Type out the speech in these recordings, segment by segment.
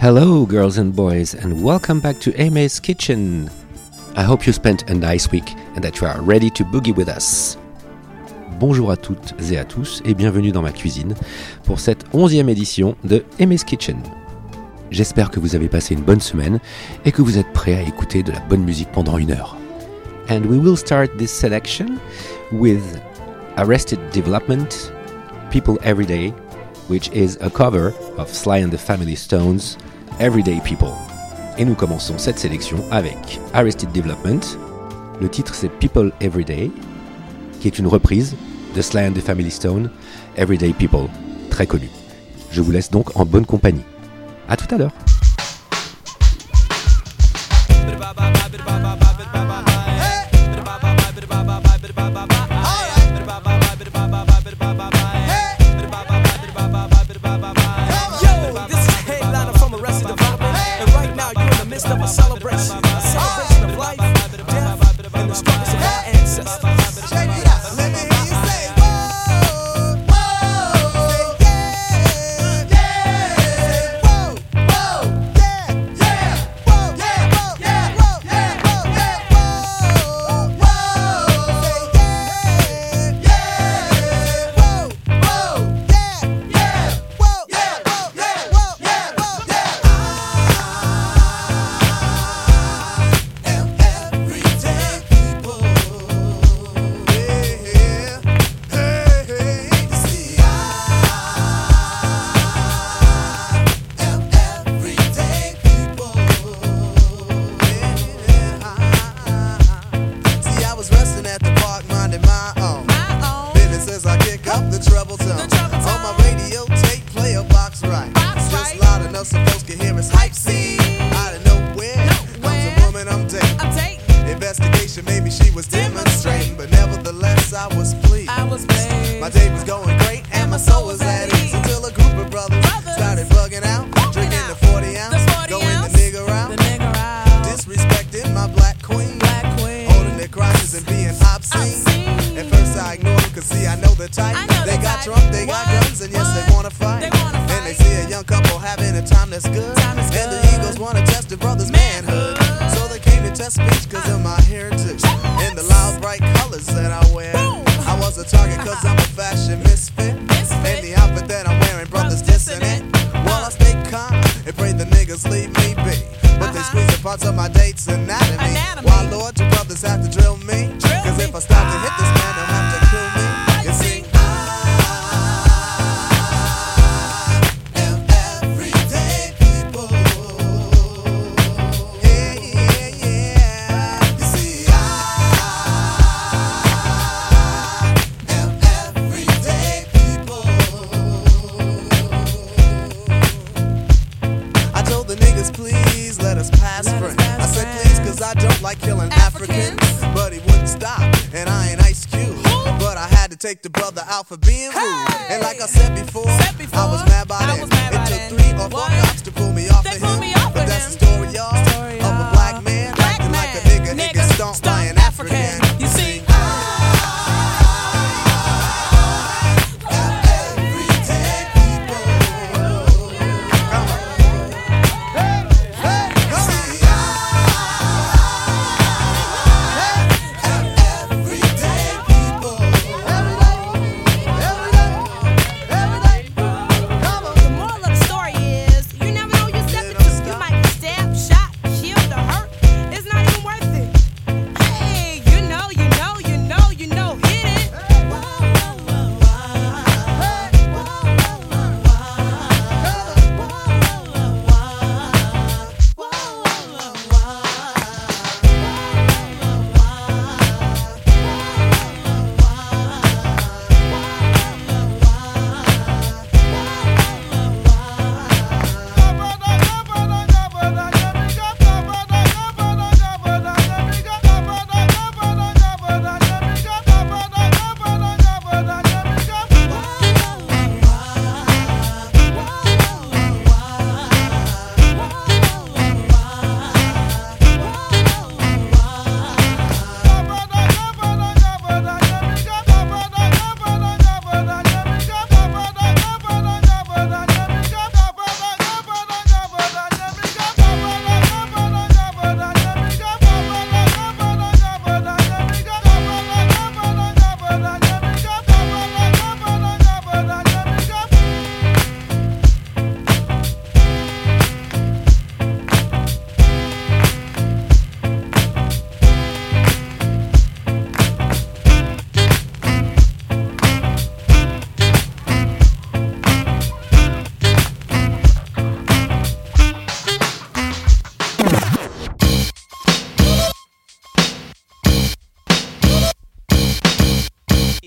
Hello, girls and boys, and welcome back to Aime's Kitchen. I hope you spent a nice week and that you are ready to boogie with us. Bonjour à toutes et à tous, et bienvenue dans ma cuisine pour cette onzième édition de Aime's Kitchen. J'espère que vous avez passé une bonne semaine et que vous êtes prêts à écouter de la bonne musique pendant une heure. And we will start this selection with Arrested Development, People Everyday, which is a cover of Sly and the Family Stones, Everyday People. Et nous commençons cette sélection avec Arrested Development. Le titre c'est People Everyday, qui est une reprise de Sly and the Family Stone, Everyday People, très connu. Je vous laisse donc en bonne compagnie. A tout à l'heure.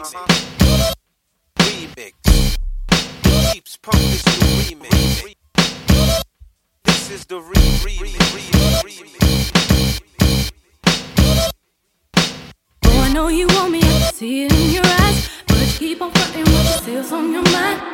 remix. Uh-huh. Remix. Keeps the remix. This is the re remix. Oh, I know you want me, I can see it in your eyes, but you keep on fighting with the sales on your mind.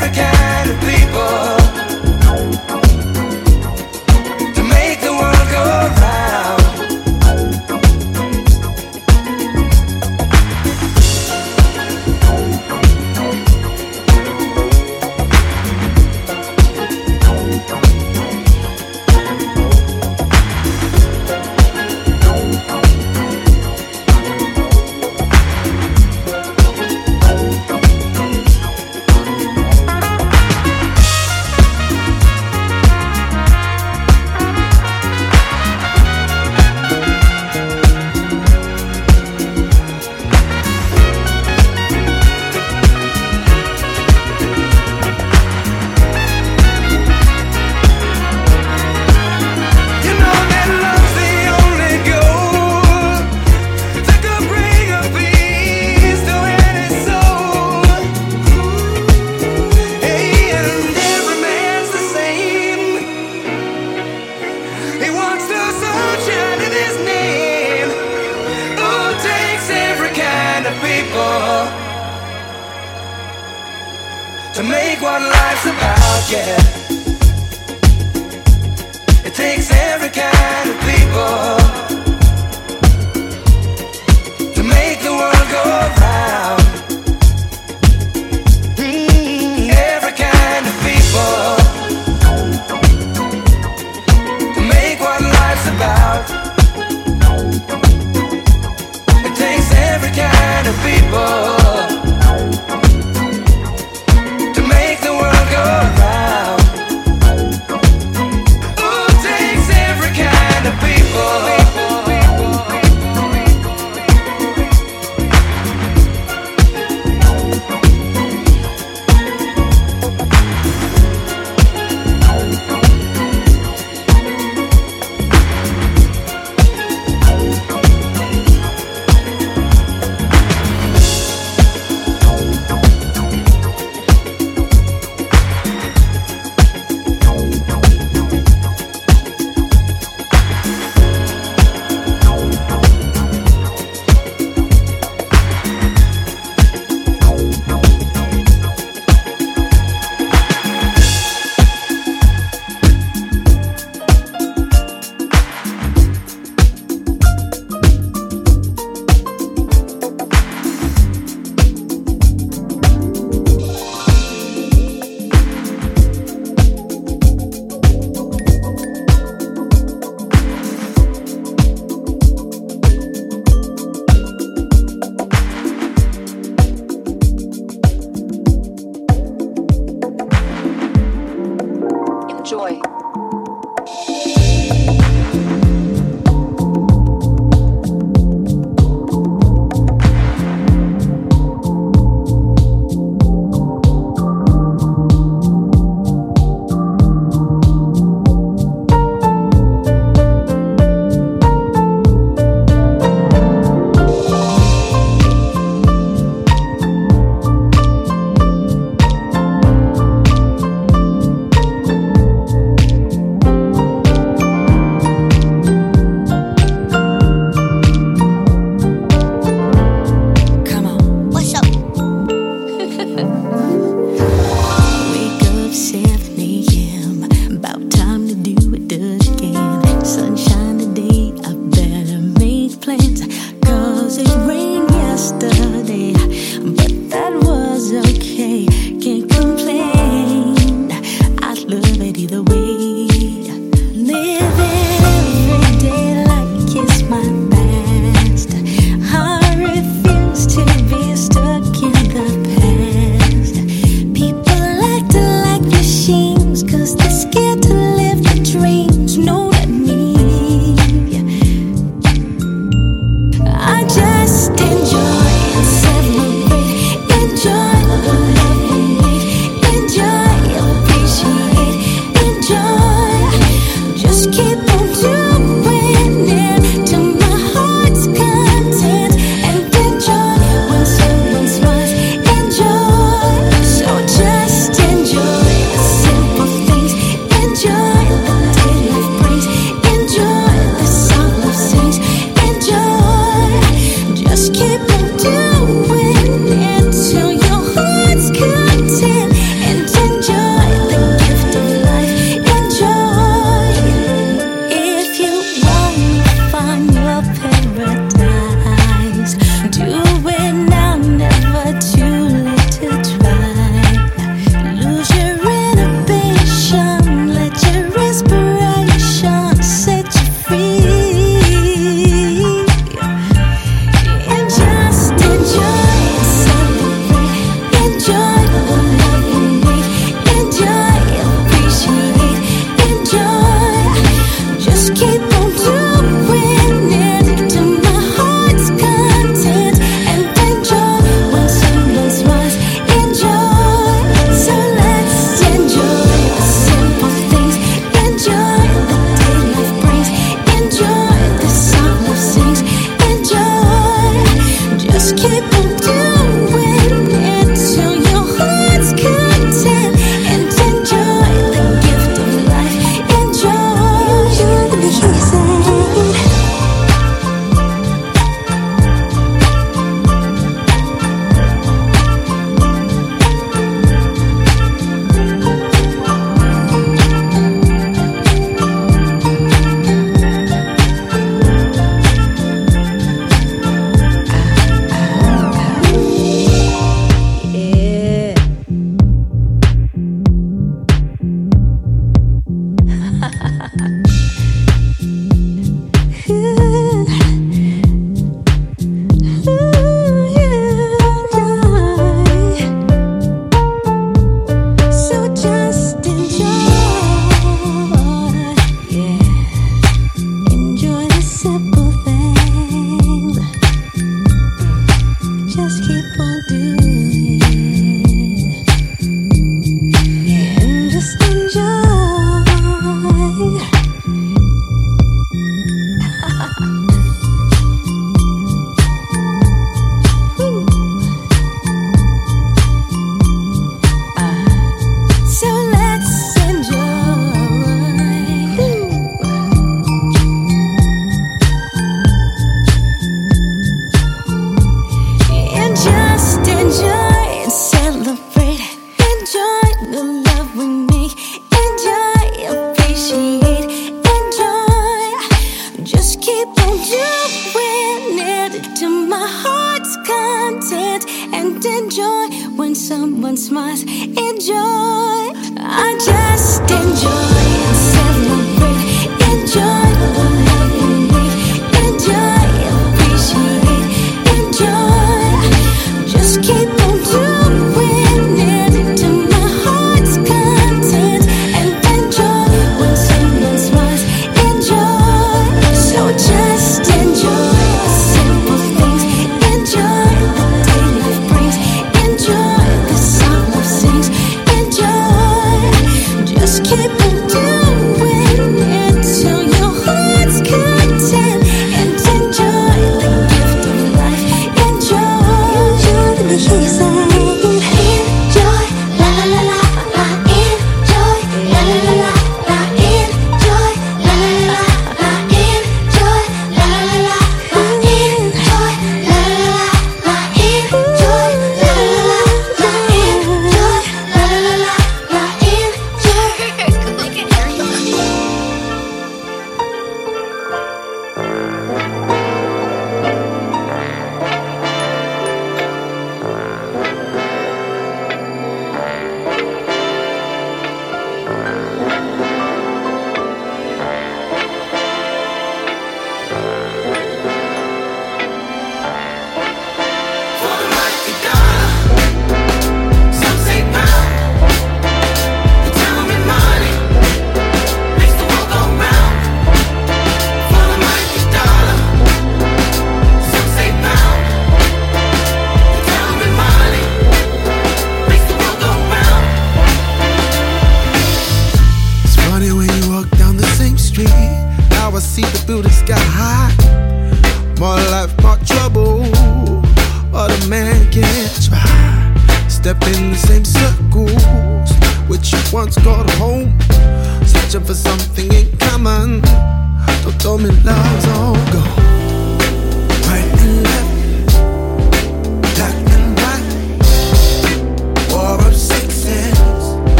never can.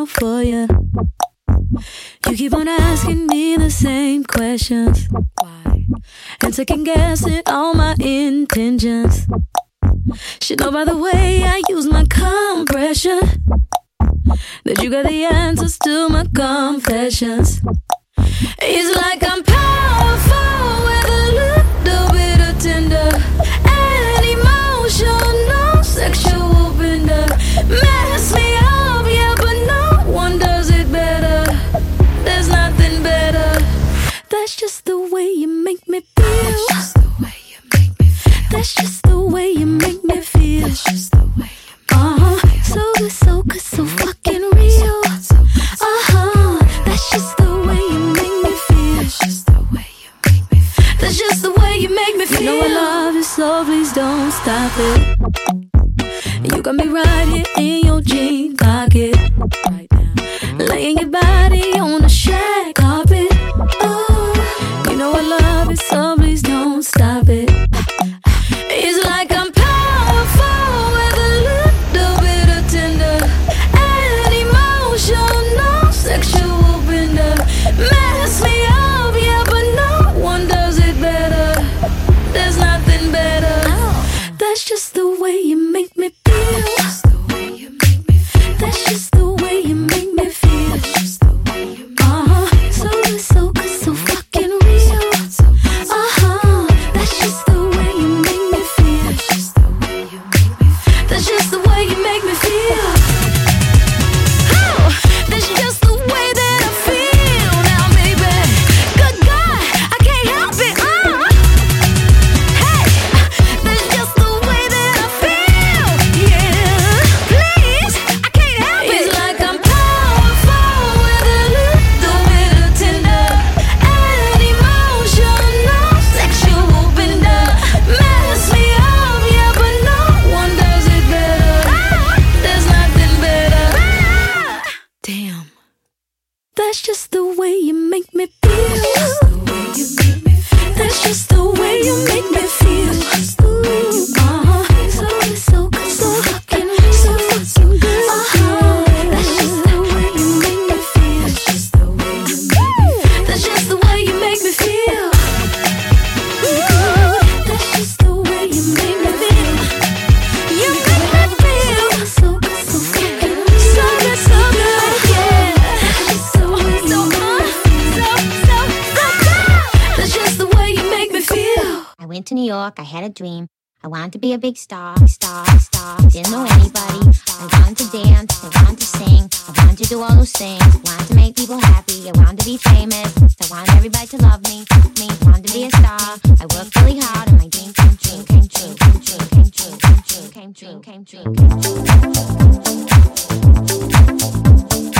out for you. You keep on asking me the same questions. Why? And second guessing all my intentions. Should know by the way I use my compression that you got the answers to my confessions. It's like I'm powerful with a little bit. That's just the way you make me feel. That's just the way you make me feel. That's just the way you make me feel. That's just the way you make me feel. Uh huh. So good, so good, so York. I had a dream. I wanted to be a big star, star, star. Didn't know anybody. I wanted to dance. I wanted to sing. I wanted to do all those things. I wanted to make people happy. I wanted to be famous. I wanted everybody to love me. Me. I wanted to be a star. I worked really hard, and my dream came true. Came true. Came true. Came true. Came true. Came true. Came true. Came true. Came true.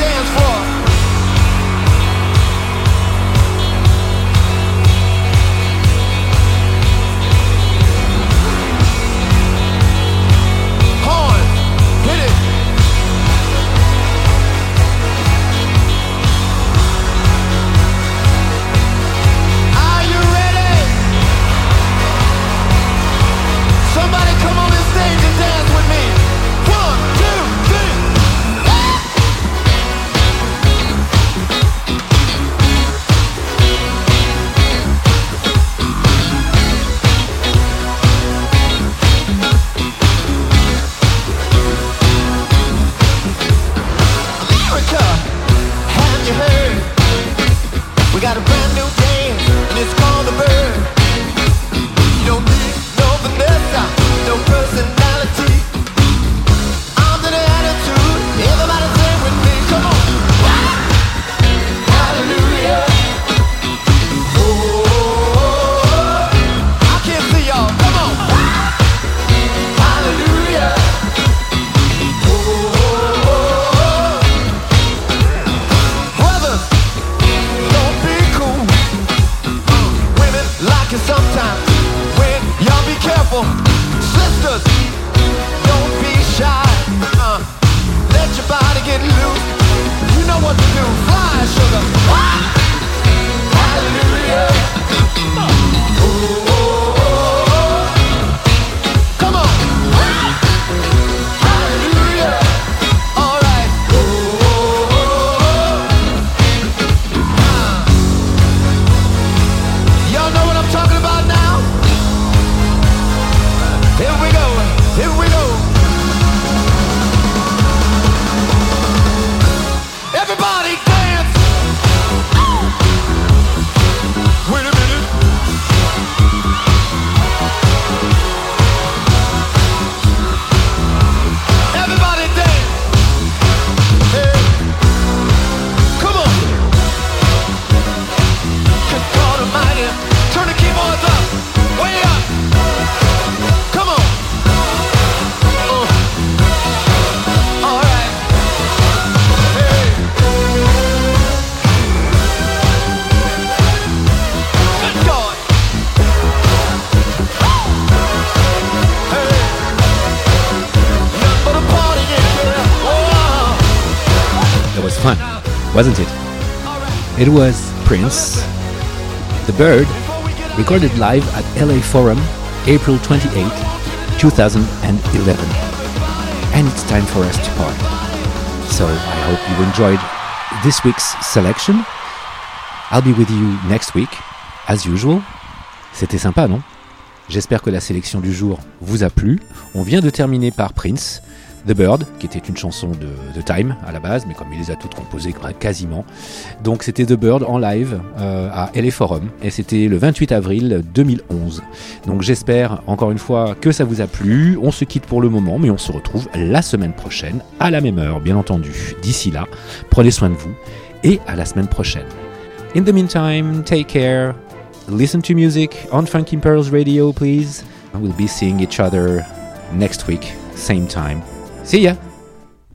dance floor. Wasn't it? It was Prince, The Bird, recorded live at LA Forum, April 28, 2011. And it's time for us to part. So I hope you enjoyed this week's selection. I'll be with you next week, as usual. C'était sympa, non? J'espère que la sélection du jour vous a plu. On vient de terminer par Prince, The Bird, qui était une chanson de, de Time à la base, mais comme il les a toutes composées quasiment. Donc c'était The Bird en live euh, à LA Forum, et c'était le 28 avril 2011. Donc j'espère encore une fois que ça vous a plu. On se quitte pour le moment, mais on se retrouve la semaine prochaine, à la même heure, bien entendu. D'ici là, prenez soin de vous, et à la semaine prochaine. In the meantime, take care. Listen to music on Funky Pearls Radio, please. We'll be seeing each other next week, same time. Sí, ya.